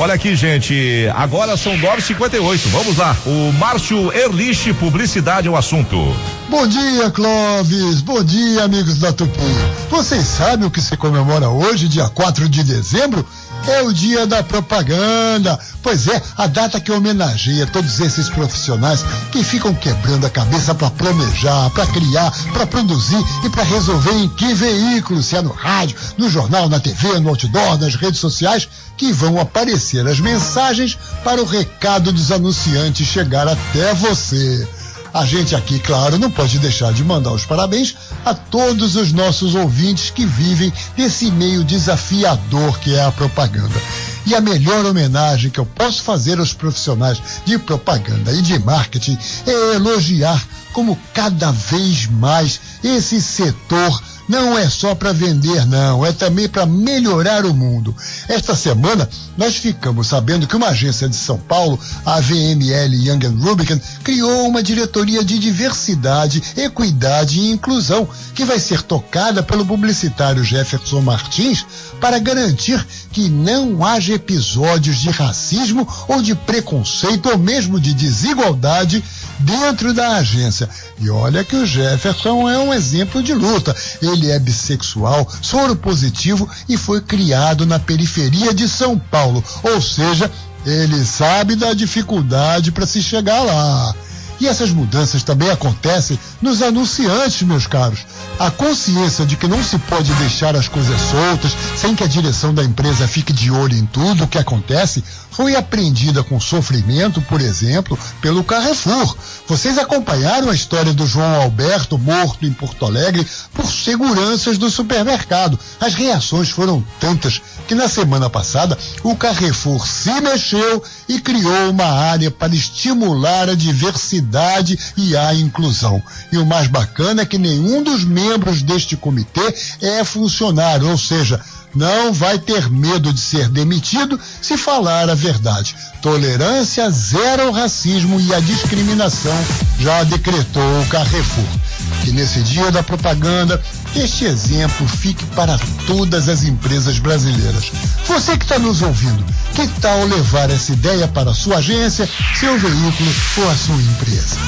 Olha aqui, gente, agora são 9h58. Vamos lá. O Márcio Erlich, publicidade é o assunto. Bom dia, Clóvis. Bom dia, amigos da Tupi. Vocês sabem o que se comemora hoje, dia 4 de dezembro? É o dia da propaganda. Pois é, a data que homenageia todos esses profissionais que ficam quebrando a cabeça para planejar, para criar, para produzir e para resolver em que veículo, se é no rádio, no jornal, na TV, no outdoor, nas redes sociais, que vão aparecer as mensagens para o recado dos anunciantes chegar até você. A gente aqui, claro, não pode deixar de mandar os parabéns a todos os nossos ouvintes que vivem nesse meio desafiador que é a propaganda. E a melhor homenagem que eu posso fazer aos profissionais de propaganda e de marketing é elogiar como cada vez mais esse setor não é só para vender, não, é também para melhorar o mundo. Esta semana, nós ficamos sabendo que uma agência de São Paulo, a VML Young Rubicon, criou uma diretoria de diversidade, equidade e inclusão, que vai ser tocada pelo publicitário Jefferson Martins para garantir que não haja episódios de racismo ou de preconceito ou mesmo de desigualdade dentro da agência. E olha que o Jefferson é um exemplo de luta. Ele é bissexual, soro positivo e foi criado na periferia de São Paulo. Ou seja, ele sabe da dificuldade para se chegar lá. E essas mudanças também acontecem nos anunciantes, meus caros. A consciência de que não se pode deixar as coisas soltas sem que a direção da empresa fique de olho em tudo o que acontece foi aprendida com sofrimento, por exemplo, pelo Carrefour. Vocês acompanharam a história do João Alberto morto em Porto Alegre por seguranças do supermercado. As reações foram tantas que na semana passada o Carrefour se mexeu e criou uma área para estimular a diversidade e a inclusão. E o mais bacana é que nenhum dos membros deste comitê é funcionário, ou seja, não vai ter medo de ser demitido se falar a verdade. Tolerância zero ao racismo e à discriminação, já decretou o Carrefour. Que nesse dia da propaganda, este exemplo fique para todas as empresas brasileiras. Você que está nos ouvindo, que tal levar essa ideia para a sua agência, seu veículo ou a sua empresa?